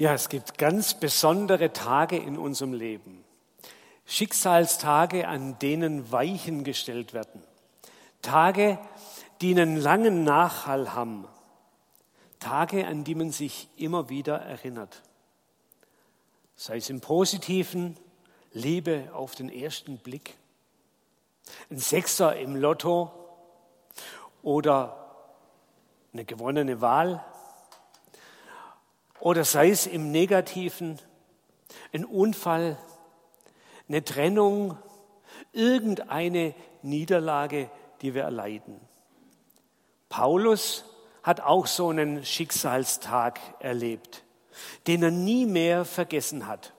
Ja, es gibt ganz besondere Tage in unserem Leben. Schicksalstage, an denen Weichen gestellt werden. Tage, die einen langen Nachhall haben. Tage, an die man sich immer wieder erinnert. Sei es im positiven, Liebe auf den ersten Blick, ein Sechser im Lotto oder eine gewonnene Wahl oder sei es im negativen, ein Unfall, eine Trennung, irgendeine Niederlage, die wir erleiden. Paulus hat auch so einen Schicksalstag erlebt, den er nie mehr vergessen hat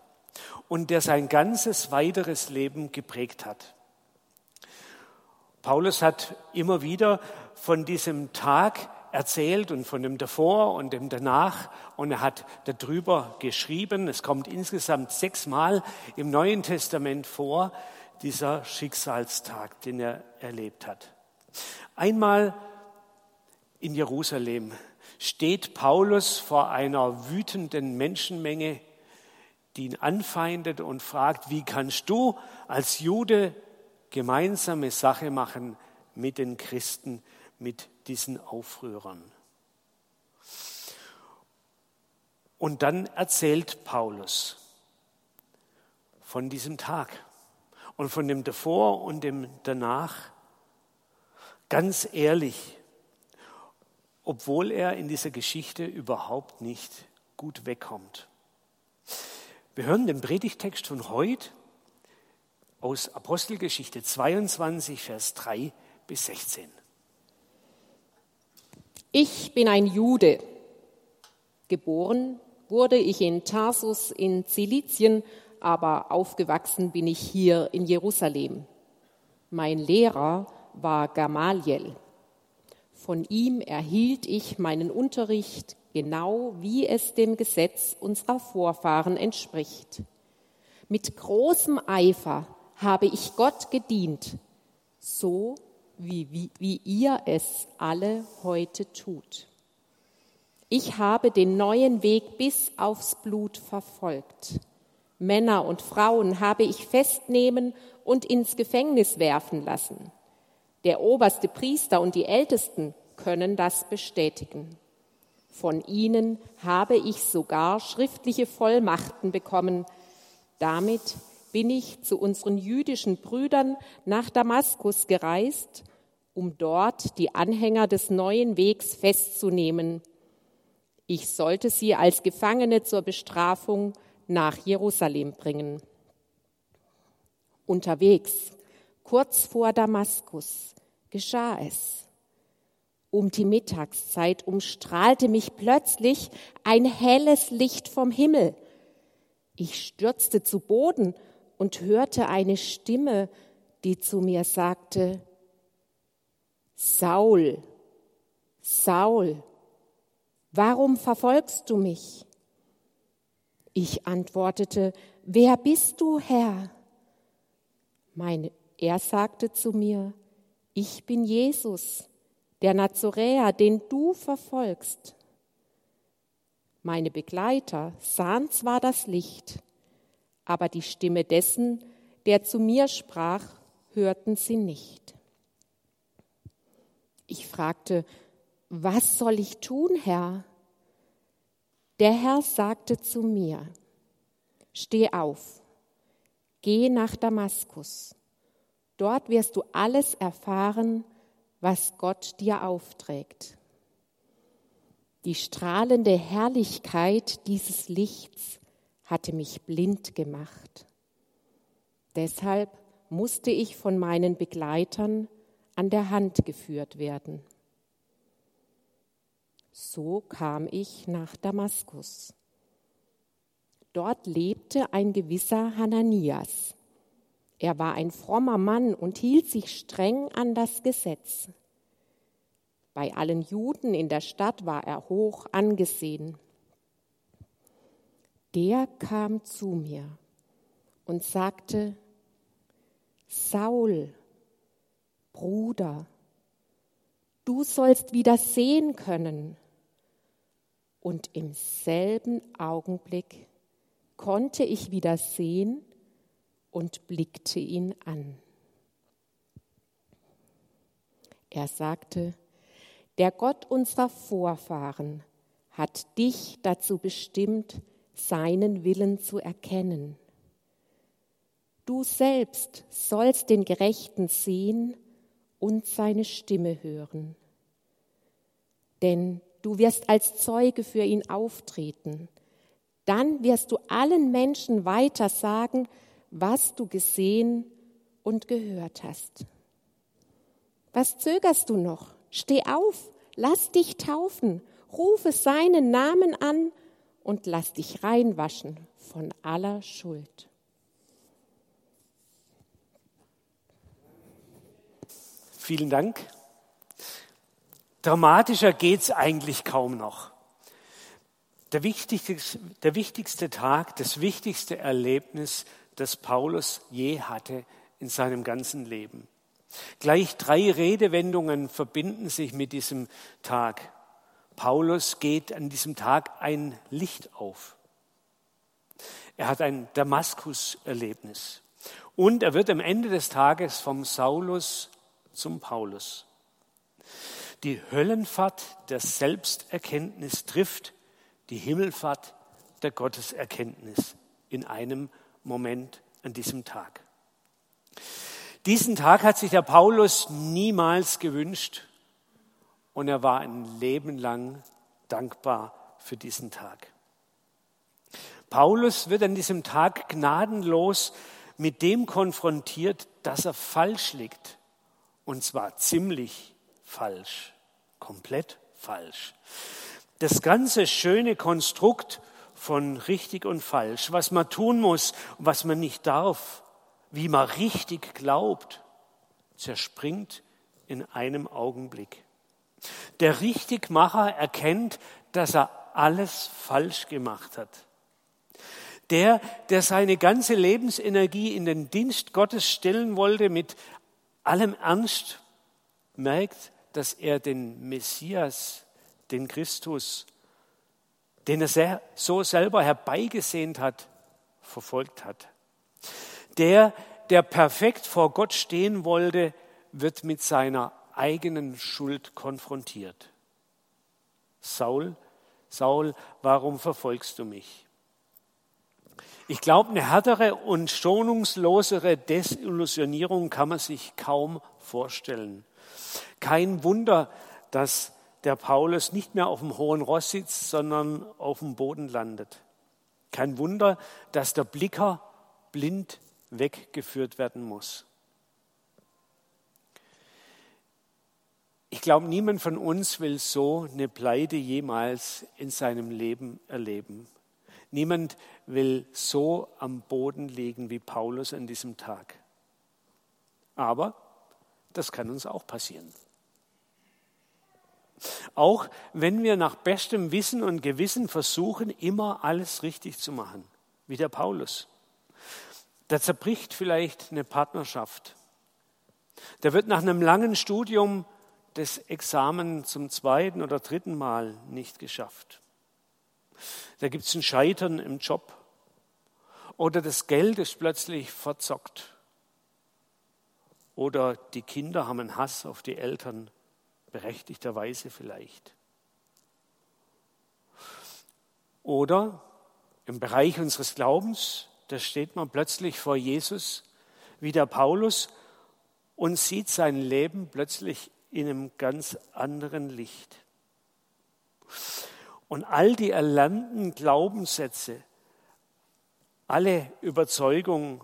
und der sein ganzes weiteres Leben geprägt hat. Paulus hat immer wieder von diesem Tag erzählt und von dem davor und dem danach und er hat darüber geschrieben. Es kommt insgesamt sechsmal im Neuen Testament vor, dieser Schicksalstag, den er erlebt hat. Einmal in Jerusalem steht Paulus vor einer wütenden Menschenmenge, die ihn anfeindet und fragt, wie kannst du als Jude gemeinsame Sache machen mit den Christen, mit diesen Aufrührern. Und dann erzählt Paulus von diesem Tag und von dem davor und dem danach ganz ehrlich, obwohl er in dieser Geschichte überhaupt nicht gut wegkommt. Wir hören den Predigtext von heute aus Apostelgeschichte 22, Vers 3 bis 16. Ich bin ein Jude. Geboren wurde ich in Tarsus in Zilizien, aber aufgewachsen bin ich hier in Jerusalem. Mein Lehrer war Gamaliel. Von ihm erhielt ich meinen Unterricht genau wie es dem Gesetz unserer Vorfahren entspricht. Mit großem Eifer habe ich Gott gedient, so wie, wie, wie ihr es alle heute tut. Ich habe den neuen Weg bis aufs Blut verfolgt. Männer und Frauen habe ich festnehmen und ins Gefängnis werfen lassen. Der oberste Priester und die Ältesten können das bestätigen. Von ihnen habe ich sogar schriftliche Vollmachten bekommen. Damit bin ich zu unseren jüdischen Brüdern nach Damaskus gereist um dort die Anhänger des neuen Wegs festzunehmen. Ich sollte sie als Gefangene zur Bestrafung nach Jerusalem bringen. Unterwegs, kurz vor Damaskus, geschah es. Um die Mittagszeit umstrahlte mich plötzlich ein helles Licht vom Himmel. Ich stürzte zu Boden und hörte eine Stimme, die zu mir sagte, Saul, Saul, warum verfolgst du mich? Ich antwortete, wer bist du, Herr? Meine, er sagte zu mir, ich bin Jesus, der Nazoräer, den du verfolgst. Meine Begleiter sahen zwar das Licht, aber die Stimme dessen, der zu mir sprach, hörten sie nicht. Ich fragte, was soll ich tun, Herr? Der Herr sagte zu mir, steh auf, geh nach Damaskus. Dort wirst du alles erfahren, was Gott dir aufträgt. Die strahlende Herrlichkeit dieses Lichts hatte mich blind gemacht. Deshalb musste ich von meinen Begleitern an der Hand geführt werden. So kam ich nach Damaskus. Dort lebte ein gewisser Hananias. Er war ein frommer Mann und hielt sich streng an das Gesetz. Bei allen Juden in der Stadt war er hoch angesehen. Der kam zu mir und sagte, Saul, Bruder, du sollst wieder sehen können. und im selben Augenblick konnte ich wieder sehen und blickte ihn an. Er sagte, der Gott unserer Vorfahren hat dich dazu bestimmt, seinen Willen zu erkennen. Du selbst sollst den Gerechten sehen und seine Stimme hören. Denn du wirst als Zeuge für ihn auftreten. Dann wirst du allen Menschen weiter sagen, was du gesehen und gehört hast. Was zögerst du noch? Steh auf, lass dich taufen, rufe seinen Namen an und lass dich reinwaschen von aller Schuld. Vielen Dank. Dramatischer geht es eigentlich kaum noch. Der wichtigste, der wichtigste Tag, das wichtigste Erlebnis, das Paulus je hatte in seinem ganzen Leben. Gleich drei Redewendungen verbinden sich mit diesem Tag. Paulus geht an diesem Tag ein Licht auf. Er hat ein Damaskus-Erlebnis. Und er wird am Ende des Tages vom Saulus zum Paulus. Die Höllenfahrt der Selbsterkenntnis trifft die Himmelfahrt der Gotteserkenntnis in einem Moment an diesem Tag. Diesen Tag hat sich der Paulus niemals gewünscht und er war ein Leben lang dankbar für diesen Tag. Paulus wird an diesem Tag gnadenlos mit dem konfrontiert, dass er falsch liegt. Und zwar ziemlich falsch, komplett falsch. Das ganze schöne Konstrukt von richtig und falsch, was man tun muss und was man nicht darf, wie man richtig glaubt, zerspringt in einem Augenblick. Der Richtigmacher erkennt, dass er alles falsch gemacht hat. Der, der seine ganze Lebensenergie in den Dienst Gottes stellen wollte, mit allem Ernst, merkt, dass er den Messias, den Christus, den er sehr, so selber herbeigesehnt hat, verfolgt hat. Der, der perfekt vor Gott stehen wollte, wird mit seiner eigenen Schuld konfrontiert. Saul, Saul, warum verfolgst du mich? Ich glaube, eine härtere und schonungslosere Desillusionierung kann man sich kaum vorstellen. Kein Wunder, dass der Paulus nicht mehr auf dem hohen Ross sitzt, sondern auf dem Boden landet. Kein Wunder, dass der Blicker blind weggeführt werden muss. Ich glaube, niemand von uns will so eine Pleite jemals in seinem Leben erleben. Niemand will so am Boden liegen wie Paulus an diesem Tag. Aber das kann uns auch passieren. Auch wenn wir nach bestem Wissen und Gewissen versuchen, immer alles richtig zu machen, wie der Paulus. Da zerbricht vielleicht eine Partnerschaft. Da wird nach einem langen Studium das Examen zum zweiten oder dritten Mal nicht geschafft. Da gibt es ein Scheitern im Job. Oder das Geld ist plötzlich verzockt. Oder die Kinder haben einen Hass auf die Eltern, berechtigterweise vielleicht. Oder im Bereich unseres Glaubens, da steht man plötzlich vor Jesus wie der Paulus und sieht sein Leben plötzlich in einem ganz anderen Licht. Und all die erlernten Glaubenssätze, alle Überzeugungen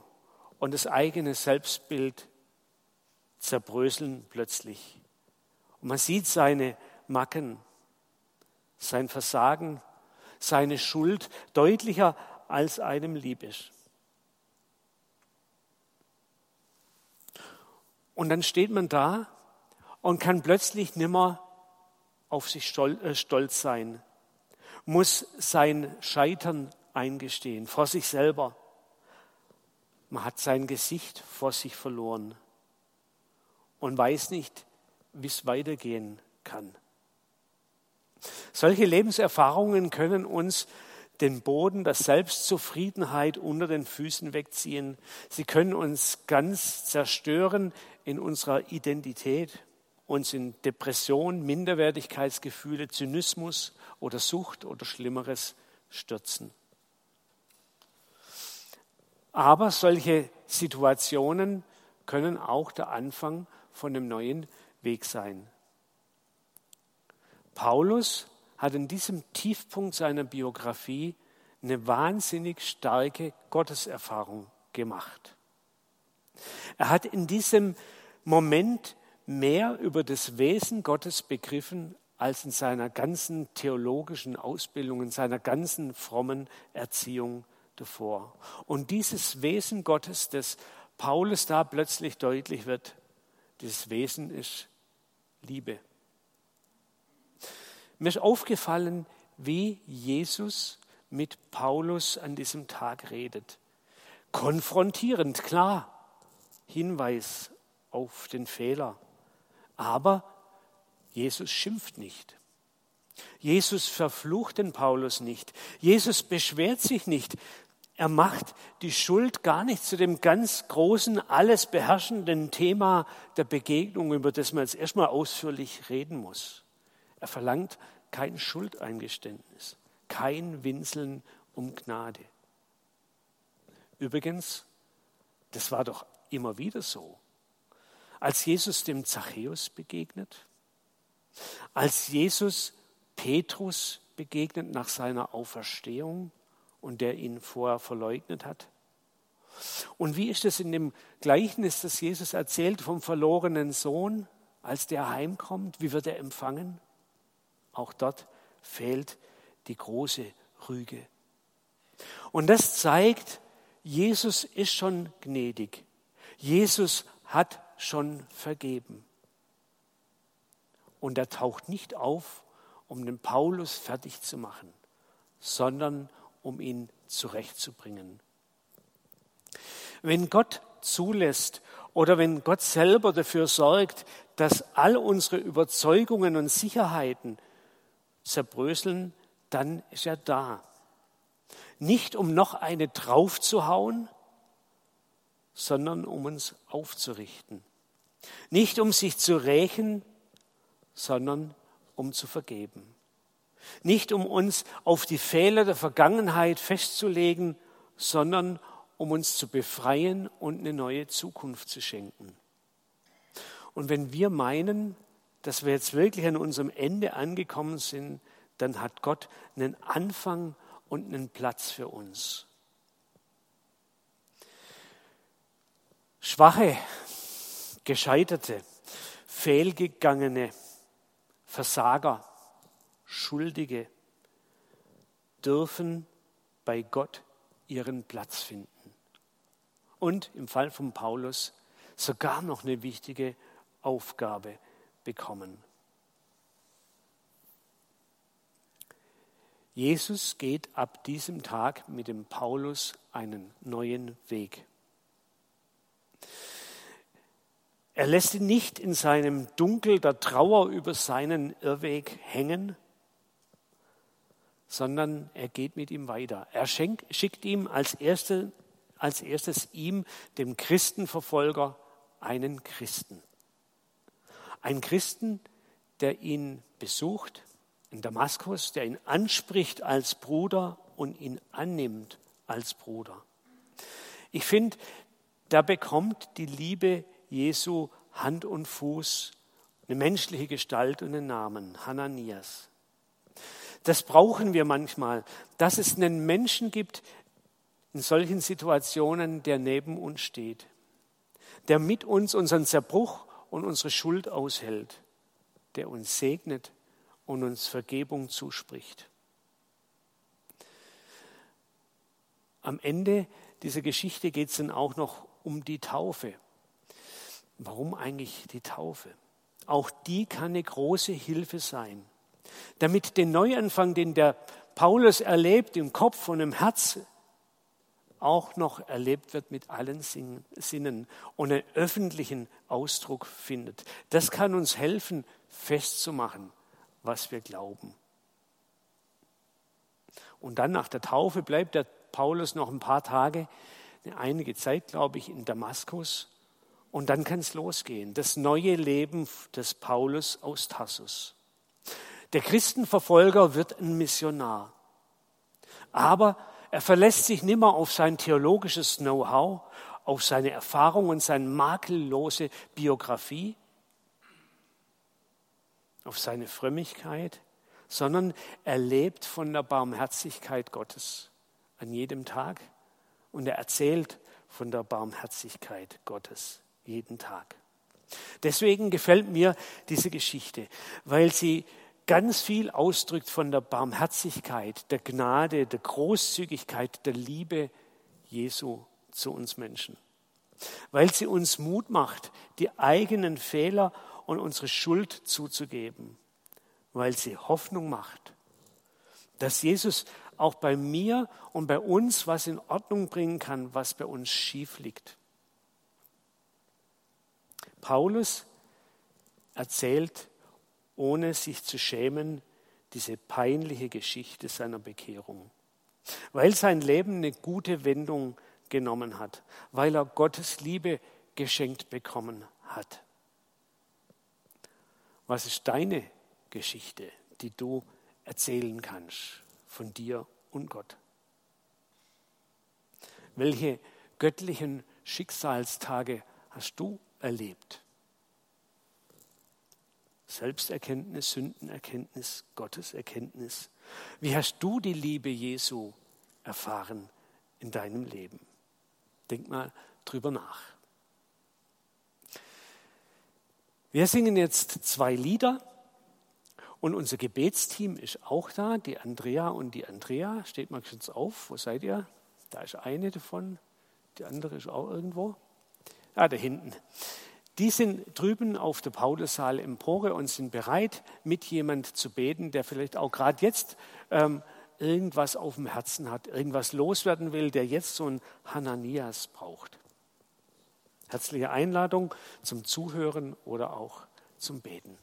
und das eigene Selbstbild zerbröseln plötzlich. Und man sieht seine Macken, sein Versagen, seine Schuld deutlicher als einem lieb ist. Und dann steht man da und kann plötzlich nimmer auf sich äh, stolz sein, muss sein Scheitern eingestehen, vor sich selber. Man hat sein Gesicht vor sich verloren und weiß nicht, wie es weitergehen kann. Solche Lebenserfahrungen können uns den Boden der Selbstzufriedenheit unter den Füßen wegziehen. Sie können uns ganz zerstören in unserer Identität, uns in Depression, Minderwertigkeitsgefühle, Zynismus oder Sucht oder Schlimmeres stürzen. Aber solche Situationen können auch der Anfang von einem neuen Weg sein. Paulus hat in diesem Tiefpunkt seiner Biografie eine wahnsinnig starke Gotteserfahrung gemacht. Er hat in diesem Moment mehr über das Wesen Gottes begriffen als in seiner ganzen theologischen Ausbildung, in seiner ganzen frommen Erziehung davor. Und dieses Wesen Gottes, das Paulus da plötzlich deutlich wird, dieses Wesen ist Liebe. Mir ist aufgefallen, wie Jesus mit Paulus an diesem Tag redet. Konfrontierend, klar, Hinweis auf den Fehler. Aber Jesus schimpft nicht. Jesus verflucht den Paulus nicht. Jesus beschwert sich nicht. Er macht die Schuld gar nicht zu dem ganz großen, alles beherrschenden Thema der Begegnung, über das man jetzt erstmal ausführlich reden muss. Er verlangt kein Schuldeingeständnis, kein Winseln um Gnade. Übrigens, das war doch immer wieder so. Als Jesus dem Zachäus begegnet, als Jesus Petrus begegnet nach seiner Auferstehung und der ihn vorher verleugnet hat. Und wie ist es in dem Gleichnis, das Jesus erzählt vom verlorenen Sohn, als der heimkommt? Wie wird er empfangen? Auch dort fehlt die große Rüge. Und das zeigt, Jesus ist schon gnädig. Jesus hat schon vergeben. Und er taucht nicht auf, um den Paulus fertig zu machen, sondern um ihn zurechtzubringen. Wenn Gott zulässt oder wenn Gott selber dafür sorgt, dass all unsere Überzeugungen und Sicherheiten zerbröseln, dann ist er da. Nicht um noch eine draufzuhauen, sondern um uns aufzurichten. Nicht um sich zu rächen, sondern um zu vergeben. Nicht um uns auf die Fehler der Vergangenheit festzulegen, sondern um uns zu befreien und eine neue Zukunft zu schenken. Und wenn wir meinen, dass wir jetzt wirklich an unserem Ende angekommen sind, dann hat Gott einen Anfang und einen Platz für uns. Schwache, Gescheiterte, Fehlgegangene, Versager, Schuldige dürfen bei Gott ihren Platz finden. Und im Fall von Paulus sogar noch eine wichtige Aufgabe bekommen. Jesus geht ab diesem Tag mit dem Paulus einen neuen Weg. Er lässt ihn nicht in seinem Dunkel der Trauer über seinen Irrweg hängen, sondern er geht mit ihm weiter. Er schenkt, schickt ihm als, erste, als erstes ihm, dem Christenverfolger, einen Christen. Ein Christen, der ihn besucht in Damaskus, der ihn anspricht als Bruder und ihn annimmt als Bruder. Ich finde, da bekommt die Liebe Jesu Hand und Fuß, eine menschliche Gestalt und einen Namen, Hananias. Das brauchen wir manchmal, dass es einen Menschen gibt in solchen Situationen, der neben uns steht, der mit uns unseren Zerbruch und unsere Schuld aushält, der uns segnet und uns Vergebung zuspricht. Am Ende dieser Geschichte geht es dann auch noch um die Taufe. Warum eigentlich die Taufe? Auch die kann eine große Hilfe sein, damit den Neuanfang, den der Paulus erlebt im Kopf und im Herz, auch noch erlebt wird mit allen Sinnen und einen öffentlichen Ausdruck findet. Das kann uns helfen, festzumachen, was wir glauben. Und dann nach der Taufe bleibt der Paulus noch ein paar Tage, einige Zeit, glaube ich, in Damaskus. Und dann kann es losgehen, das neue Leben des Paulus aus Tassus. Der Christenverfolger wird ein Missionar. Aber er verlässt sich nimmer auf sein theologisches Know-how, auf seine Erfahrung und seine makellose Biografie, auf seine Frömmigkeit, sondern er lebt von der Barmherzigkeit Gottes an jedem Tag und er erzählt von der Barmherzigkeit Gottes jeden Tag. Deswegen gefällt mir diese Geschichte, weil sie ganz viel ausdrückt von der Barmherzigkeit, der Gnade, der Großzügigkeit, der Liebe Jesu zu uns Menschen. Weil sie uns Mut macht, die eigenen Fehler und unsere Schuld zuzugeben. Weil sie Hoffnung macht, dass Jesus auch bei mir und bei uns was in Ordnung bringen kann, was bei uns schief liegt. Paulus erzählt, ohne sich zu schämen, diese peinliche Geschichte seiner Bekehrung, weil sein Leben eine gute Wendung genommen hat, weil er Gottes Liebe geschenkt bekommen hat. Was ist deine Geschichte, die du erzählen kannst von dir und Gott? Welche göttlichen Schicksalstage hast du erlebt? Selbsterkenntnis, Sündenerkenntnis, Gotteserkenntnis. Wie hast du die Liebe Jesu erfahren in deinem Leben? Denk mal drüber nach. Wir singen jetzt zwei Lieder und unser Gebetsteam ist auch da. Die Andrea und die Andrea. Steht mal kurz auf. Wo seid ihr? Da ist eine davon. Die andere ist auch irgendwo. Ah, da hinten. Die sind drüben auf der Paulussaal Empore und sind bereit, mit jemand zu beten, der vielleicht auch gerade jetzt ähm, irgendwas auf dem Herzen hat, irgendwas loswerden will, der jetzt so ein Hananias braucht. Herzliche Einladung zum Zuhören oder auch zum Beten.